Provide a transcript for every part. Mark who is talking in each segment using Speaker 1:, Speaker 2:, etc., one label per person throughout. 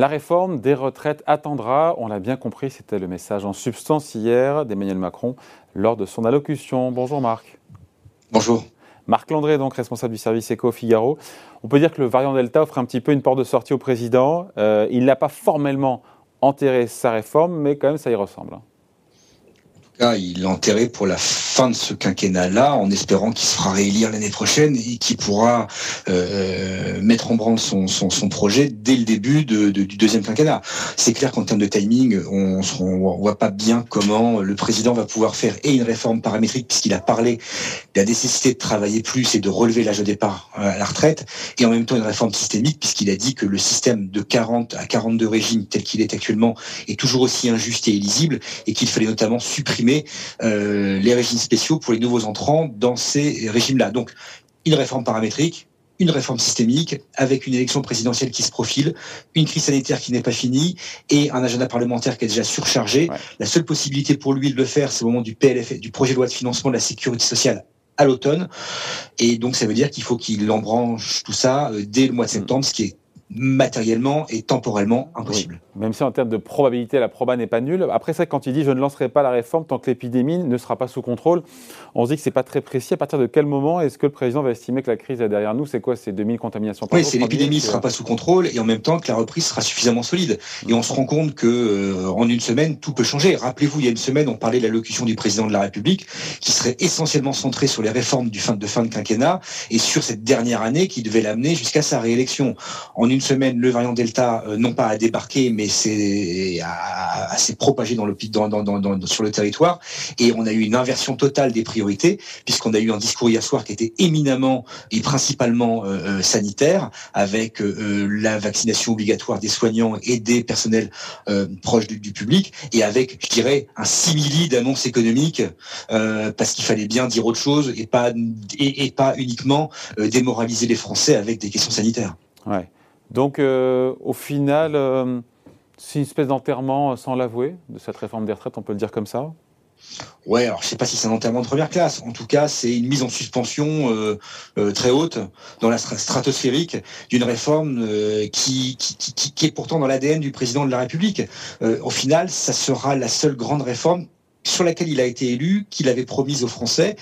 Speaker 1: La réforme des retraites attendra, on l'a bien compris, c'était le message en substance hier d'Emmanuel Macron lors de son allocution. Bonjour Marc.
Speaker 2: Bonjour.
Speaker 1: Marc Landré, donc responsable du service Eco Figaro. On peut dire que le variant Delta offre un petit peu une porte de sortie au président. Euh, il n'a pas formellement enterré sa réforme, mais quand même ça y ressemble.
Speaker 2: Il l'a enterré pour la fin de ce quinquennat-là, en espérant qu'il se fera réélire l'année prochaine et qu'il pourra euh, mettre en branle son, projet dès le début du deuxième quinquennat. C'est clair qu'en termes de timing, on ne voit pas bien comment le président va pouvoir faire et une réforme paramétrique, puisqu'il a parlé de la nécessité de travailler plus et de relever l'âge de départ à la retraite, et en même temps une réforme systémique, puisqu'il a dit que le système de 40 à 42 régimes tel qu'il est actuellement est toujours aussi injuste et illisible, et qu'il fallait notamment supprimer euh, les régimes spéciaux pour les nouveaux entrants dans ces régimes-là. Donc, une réforme paramétrique, une réforme systémique, avec une élection présidentielle qui se profile, une crise sanitaire qui n'est pas finie et un agenda parlementaire qui est déjà surchargé. La seule possibilité pour lui de le faire, c'est au moment du PLF, du projet de loi de financement de la sécurité sociale à l'automne. Et donc, ça veut dire qu'il faut qu'il embranche tout ça euh, dès le mois de septembre, ce qui est matériellement et temporellement impossible.
Speaker 1: Même si en termes de probabilité, la proba n'est pas nulle. Après ça, quand il dit je ne lancerai pas la réforme tant que l'épidémie ne sera pas sous contrôle, on se dit que c'est pas très précis. À partir de quel moment est-ce que le président va estimer que la crise est derrière nous? C'est quoi C'est 2000 contaminations
Speaker 2: par Oui, c'est l'épidémie ne sera pas sous contrôle et en même temps que la reprise sera suffisamment solide. Et on se rend compte que euh, en une semaine, tout peut changer. Rappelez-vous, il y a une semaine, on parlait de l'allocution du président de la République qui serait essentiellement centrée sur les réformes du fin de fin de quinquennat et sur cette dernière année qui devait l'amener jusqu'à sa réélection. En une semaine, le variant Delta, euh, non pas à débarquer, mais c'est à, s'est propagé sur le territoire. Et on a eu une inversion totale des priorités, puisqu'on a eu un discours hier soir qui était éminemment et principalement euh, euh, sanitaire, avec la vaccination obligatoire des soignants et des personnels proches du, public, et avec, je dirais, un simili d'annonces économiques, parce qu'il fallait bien dire autre chose et pas, et, pas uniquement démoraliser les Français avec des questions sanitaires.
Speaker 1: Ouais. Donc, euh, au final, euh, c'est une espèce d'enterrement sans l'avouer de cette réforme des retraites, on peut le dire comme ça
Speaker 2: Ouais, alors je sais pas si c'est un enterrement de première classe. En tout cas, c'est une mise en suspension euh, très haute dans la stratosphérique d'une réforme qui, qui, est pourtant dans l'ADN du président de la République. au final, ça sera la seule grande réforme sur laquelle il a été élu, qu'il avait promise aux Français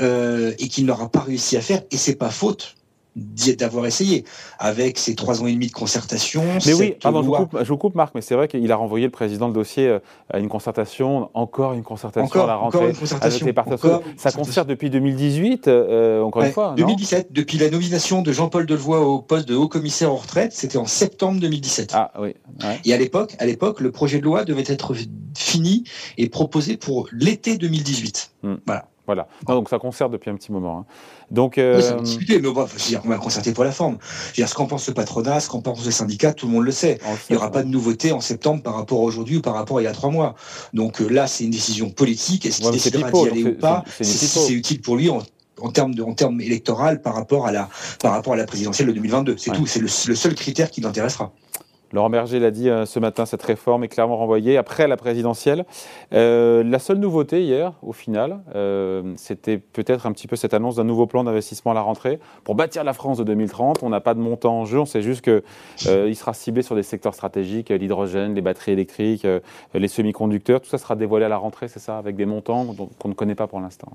Speaker 2: et qu'il n'aura pas réussi à faire. Et c'est pas faute d'avoir essayé avec ces trois ans et demi de concertation.
Speaker 1: Mais oui, pardon, je, vous coupe, Marc, mais c'est vrai qu'il a renvoyé le président le dossier euh, à une concertation, encore une concertation à la rentrée avec les partenaires. Ça concerte depuis 2018, euh, encore une fois.
Speaker 2: 2017, depuis la nomination de Jean-Paul Delevoye au poste de haut commissaire aux retraites, c'était en septembre 2017.
Speaker 1: Ah oui.
Speaker 2: Et à l'époque, à l'époque, le projet de loi devait être fini et proposé pour l'été 2018. Hmm.
Speaker 1: Voilà. Voilà. donc ça concerte depuis un petit moment. Hein.
Speaker 2: Donc, euh... oui, discuté, mais bon, on va concerter pour la forme. dire, ce qu'en pense le patronat, ce qu'en pense le syndicat, tout le monde le sait. il n'y aura pas de nouveauté en septembre par rapport à aujourd'hui ou par rapport à il y a trois mois. Donc euh, là, c'est une décision politique. Est-ce qu'il décidera d'y aller ou pas Si c'est utile pour lui en, en termes de, en termes électoral par rapport à la par rapport à la présidentielle de 2022. C'est tout. C'est le, le, seul critère qui l'intéressera.
Speaker 1: Laurent Berger l'a dit euh, ce matin, cette réforme est clairement renvoyée après la présidentielle. Euh, la seule nouveauté hier, au final, euh, c'était peut-être un petit peu cette annonce d'un nouveau plan d'investissement à la rentrée pour bâtir la France de 2030. On n'a pas de montant en jeu, on sait juste qu'il sera ciblé sur des secteurs stratégiques, l'hydrogène, les batteries électriques, les semi-conducteurs. Tout ça sera dévoilé à la rentrée, c'est ça, avec des montants qu'on ne connaît pas pour l'instant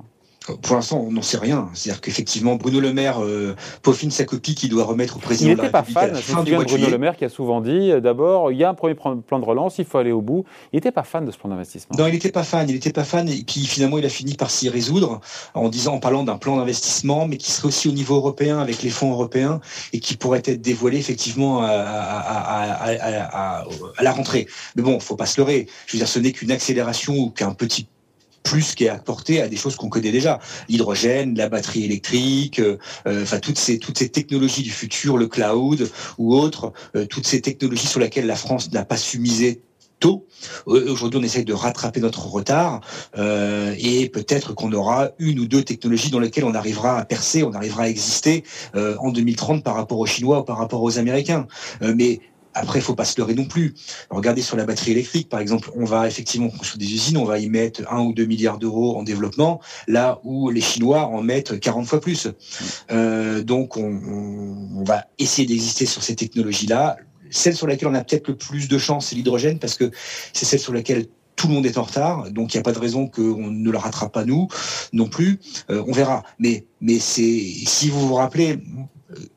Speaker 2: pour l'instant, on n'en sait rien. C'est-à-dire qu'effectivement, Bruno Le Maire euh, peaufine sa copie qu'il doit remettre au président
Speaker 1: il de la pas fan, fin du Bruno Le Maire qui a souvent dit, euh, d'abord, il y a un premier plan de relance, il faut aller au bout. Il n'était pas fan de ce plan d'investissement.
Speaker 2: Non, il n'était pas fan. Il n'était pas fan. Et puis finalement, il a fini par s'y résoudre en disant, en parlant d'un plan d'investissement, mais qui serait aussi au niveau européen avec les fonds européens et qui pourrait être dévoilé effectivement à, à, à la rentrée. Mais bon, faut pas se leurrer. Je veux dire, ce n'est qu'une accélération ou qu'un petit plus qui est apporté à des choses qu'on connaît déjà. L'hydrogène, la batterie électrique, euh, euh, enfin toutes ces toutes ces technologies du futur, le cloud ou autres, euh, toutes ces technologies sur lesquelles la France n'a pas su miser tôt. Aujourd'hui, on essaye de rattraper notre retard et peut-être qu'on aura une ou deux technologies dans lesquelles on arrivera à percer, on arrivera à exister en 2030 par rapport aux Chinois ou par rapport aux Américains. mais après, il faut pas se leurrer non plus. Regardez sur la batterie électrique, par exemple, on va effectivement construire des usines, on va y mettre un ou deux milliards d'euros en développement, là où les Chinois en mettent 40 fois plus. Euh, donc, on, va essayer d'exister sur ces technologies-là celle sur laquelle on a peut-être le plus de chance, c'est l'hydrogène, parce que c'est celle sur laquelle tout le monde est en retard, donc il n'y a pas de raison qu'on ne le rattrape pas nous non plus. on verra. Mais, mais c'est si vous vous rappelez,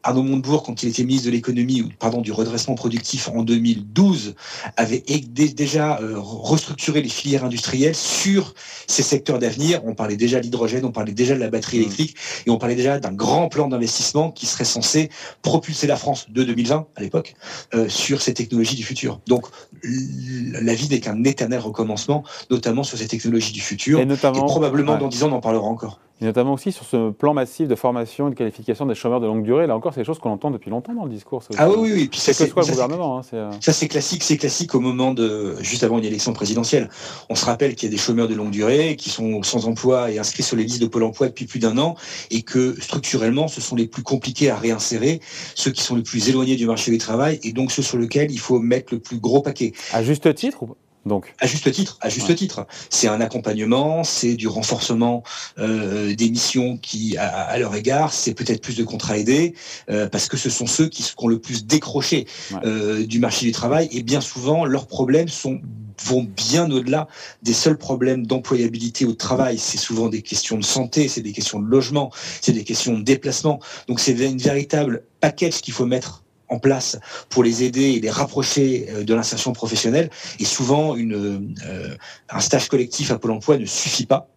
Speaker 2: Arnaud Montebourg, quand il était ministre de l'économie, pardon, du redressement productif en 2012, avait déjà euh, restructuré les filières industrielles sur ces secteurs d'avenir. On parlait déjà de l'hydrogène, on parlait déjà de la batterie mmh. électrique, et on parlait déjà d'un grand plan d'investissement qui serait censé propulser la France de 2020 à l'époque euh, sur ces technologies du futur. Donc la vie n'est qu'un éternel recommencement, notamment sur ces technologies du futur, et, notamment, probablement dans 10 ans on en parlera encore
Speaker 1: et notamment aussi sur ce plan massif de formation et de qualification des chômeurs de longue durée. Là encore, c'est des choses qu'on entend depuis longtemps dans le discours.
Speaker 2: Ah oui, oui, oui.
Speaker 1: Puis ça, c'est quoi le gouvernement
Speaker 2: hein, euh. Ça, c'est classique. C'est classique au moment de juste avant une élection présidentielle. On se rappelle qu'il y a des chômeurs de longue durée qui sont sans emploi et inscrits sur les listes de Pôle Emploi depuis plus d'un an, et que structurellement, ce sont les plus compliqués à réinsérer, ceux qui sont les plus éloignés du marché du travail, et donc ceux sur lesquels il faut mettre le plus gros paquet.
Speaker 1: À juste titre donc.
Speaker 2: À juste titre, à juste titre. C'est un accompagnement, c'est du renforcement euh, des missions qui, à, leur égard, c'est peut-être plus de contrats aidés, euh, parce que ce sont ceux qui, ont le plus décroché euh, du marché du travail, et bien souvent, leurs problèmes sont vont bien au-delà des seuls problèmes d'employabilité au travail. C'est souvent des questions de santé, c'est des questions de logement, c'est des questions de déplacement. Donc c'est une véritable package qu'il faut mettre en place pour les aider et les rapprocher euh, de l'insertion professionnelle. Et souvent, une, euh, un stage collectif à Pôle Emploi ne suffit pas.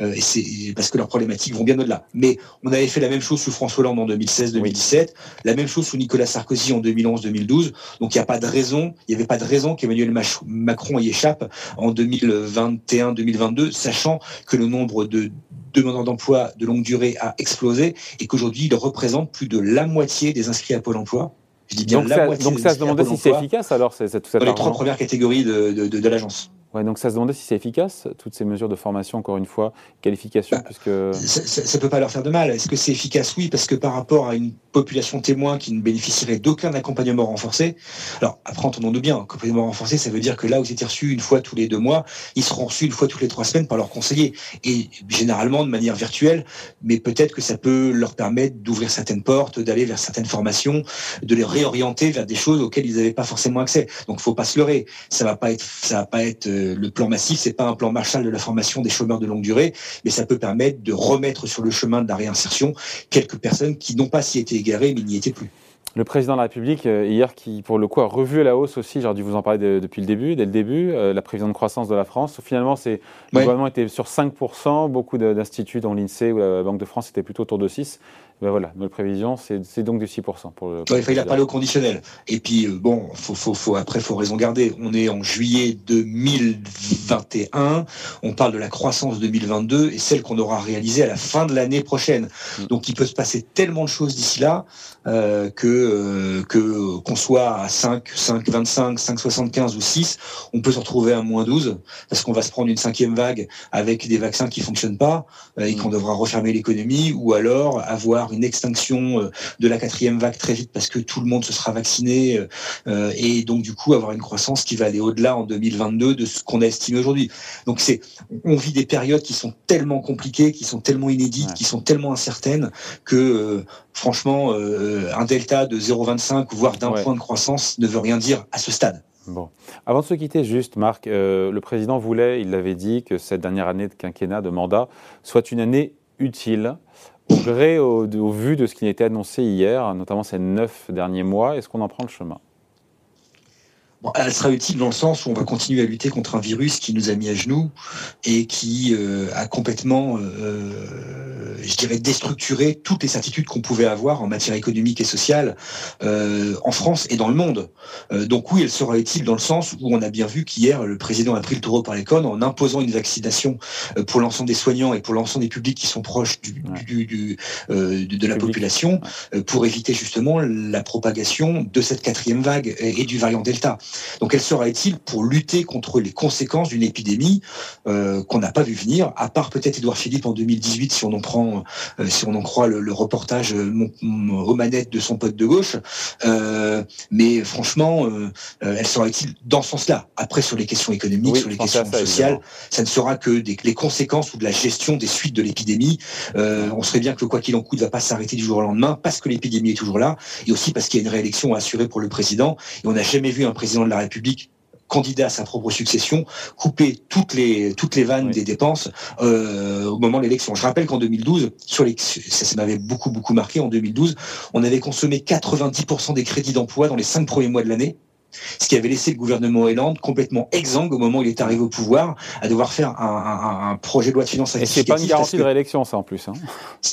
Speaker 2: Euh, et c'est parce que leurs problématiques vont bien au-delà. Mais on avait fait la même chose sous François Hollande en 2016-2017, la même chose sous Nicolas Sarkozy en 2011-2012. Donc il n'y a pas de raison, il n'y avait pas de raison qu'Emmanuel Macron y échappe en 2021-2022, sachant que le nombre de demandeurs d'emploi de longue durée a explosé et qu'aujourd'hui il représente plus de la moitié des inscrits à Pôle Emploi
Speaker 1: je dis bien donc, ça, donc ça se demandait si c'est efficace alors
Speaker 2: ça. Dans les trois premières catégories de, de, de l'agence
Speaker 1: donc ça se demandait si c'est efficace, toutes ces mesures de formation, encore une fois, qualification, bah, puisque...
Speaker 2: Ça ne peut pas leur faire de mal. Est-ce que c'est efficace? Oui, parce que par rapport à une population témoin qui ne bénéficierait d'aucun accompagnement renforcé, alors après, entendons-nous bien, accompagnement renforcé, ça veut dire que là où ils étaient reçus une fois tous les deux mois, ils seront reçus une fois toutes les trois semaines par leurs conseillers, et généralement de manière virtuelle, mais peut-être que ça peut leur permettre d'ouvrir certaines portes, d'aller vers certaines formations, de les réorienter vers des choses auxquelles ils n'avaient pas forcément accès. Donc, il faut pas se leurrer. Ça va pas être, ça va pas être le plan massif, c'est pas un plan Marshall de la formation des chômeurs de longue durée, mais ça peut permettre de remettre sur le chemin de la réinsertion quelques personnes qui n'ont pas s'y été égarées, mais n'y étaient plus.
Speaker 1: Le président de la République, euh, hier, qui pour le coup a revu la hausse aussi, j'ai dû vous en parler depuis le début, dès le début, euh, la prévision de croissance de la France. Finalement, c'est, le gouvernement était sur 5%, beaucoup d'instituts, dont l'INSEE ou la Banque de France, étaient plutôt autour de 6%. Ben voilà, notre prévision, c'est donc de 6%. Pour le,
Speaker 2: il a parlé au conditionnel. Et puis, euh, bon, faut, faut, faut, après, il faut raison garder. On est en juillet 2021, on parle de la croissance 2022 et celle qu'on aura réalisée à la fin de l'année prochaine. Mm. Donc, il peut se passer tellement de choses d'ici là euh, que euh, que qu'on soit à 5, 5, 25, 5, 75 ou 6, on peut se retrouver à moins 12 parce qu'on va se prendre une cinquième vague avec des vaccins qui fonctionnent pas et mm. qu'on devra refermer l'économie ou alors avoir une extinction euh, de la quatrième vague très vite parce que tout le monde se sera vacciné euh, euh, et donc du coup avoir une croissance qui va aller au-delà en 2022 de ce qu'on a estimé aujourd'hui. Donc c'est, on vit des périodes qui sont tellement compliquées, qui sont tellement inédites, qui sont tellement incertaines que franchement un delta de 0,25 voire d'un point de croissance ne veut rien dire à ce stade.
Speaker 1: Bon. Avant de se quitter, juste, Marc, le président voulait, il l'avait dit, que cette dernière année de quinquennat, de mandat, soit une année utile au gré, au, vu de ce qui a été annoncé hier, notamment ces neuf derniers mois, est-ce qu'on en prend le chemin?
Speaker 2: Elle sera utile dans le sens où on va continuer à lutter contre un virus qui nous a mis à genoux et qui euh, a complètement, euh, je dirais, déstructuré toutes les certitudes qu'on pouvait avoir en matière économique et sociale euh, en France et dans le monde. donc oui, elle sera utile dans le sens où on a bien vu qu'hier, le président a pris le taureau par les cornes en imposant une vaccination pour l'ensemble des soignants et pour l'ensemble des publics qui sont proches du, du, de, la population pour éviter justement la propagation de cette quatrième vague et du variant Delta. Donc elle sera utile pour lutter contre les conséquences d'une épidémie euh, qu'on n'a pas vu venir, à part peut-être Édouard Philippe en 2018 si on en prend effectivement, si on en croit le, reportage romanette de son pote de gauche. mais franchement, elle sera utile dans ce sens-là. Après, sur les questions économiques, sur les questions sociales, ça ne sera que des, les conséquences ou de la gestion des suites de l'épidémie. on serait bien que quoi qu'il en coûte ne va pas s'arrêter du jour au lendemain parce que l'épidémie est toujours là et aussi parce qu'il y a une réélection assurée pour le président. Et on n'a jamais vu un président de la République candidat à sa propre succession, couper toutes les toutes les vannes des dépenses euh, au moment de l'élection. Je rappelle qu'en 2012, sur les, ça, ça m'avait beaucoup beaucoup marqué. En 2012, on avait consommé 90% des crédits d'emploi dans les cinq premiers mois de l'année ce qui avait laissé le gouvernement Hollande complètement exsangue au moment où il est arrivé au pouvoir, à devoir faire un, projet de loi de finances
Speaker 1: Et c'est pas une garantie de réélection, ça en plus. Hein.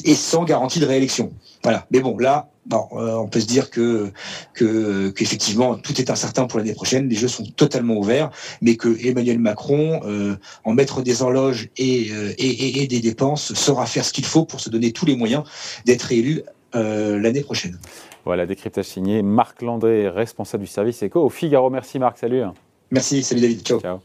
Speaker 2: Et sans garantie de réélection. Voilà. Mais bon, là, euh, on peut se dire que qu'effectivement tout est incertain pour l'année prochaine. Les jeux sont totalement ouverts, mais que Emmanuel Macron, euh, en mettre des horloges euh, et, et, des dépenses, saura faire ce qu'il faut pour se donner tous les moyens d'être élu l'année prochaine.
Speaker 1: Voilà, décryptage signé Marc Landré, responsable du service éco au Figaro. Merci Marc, salut.
Speaker 2: Merci, salut David, ciao. Ciao.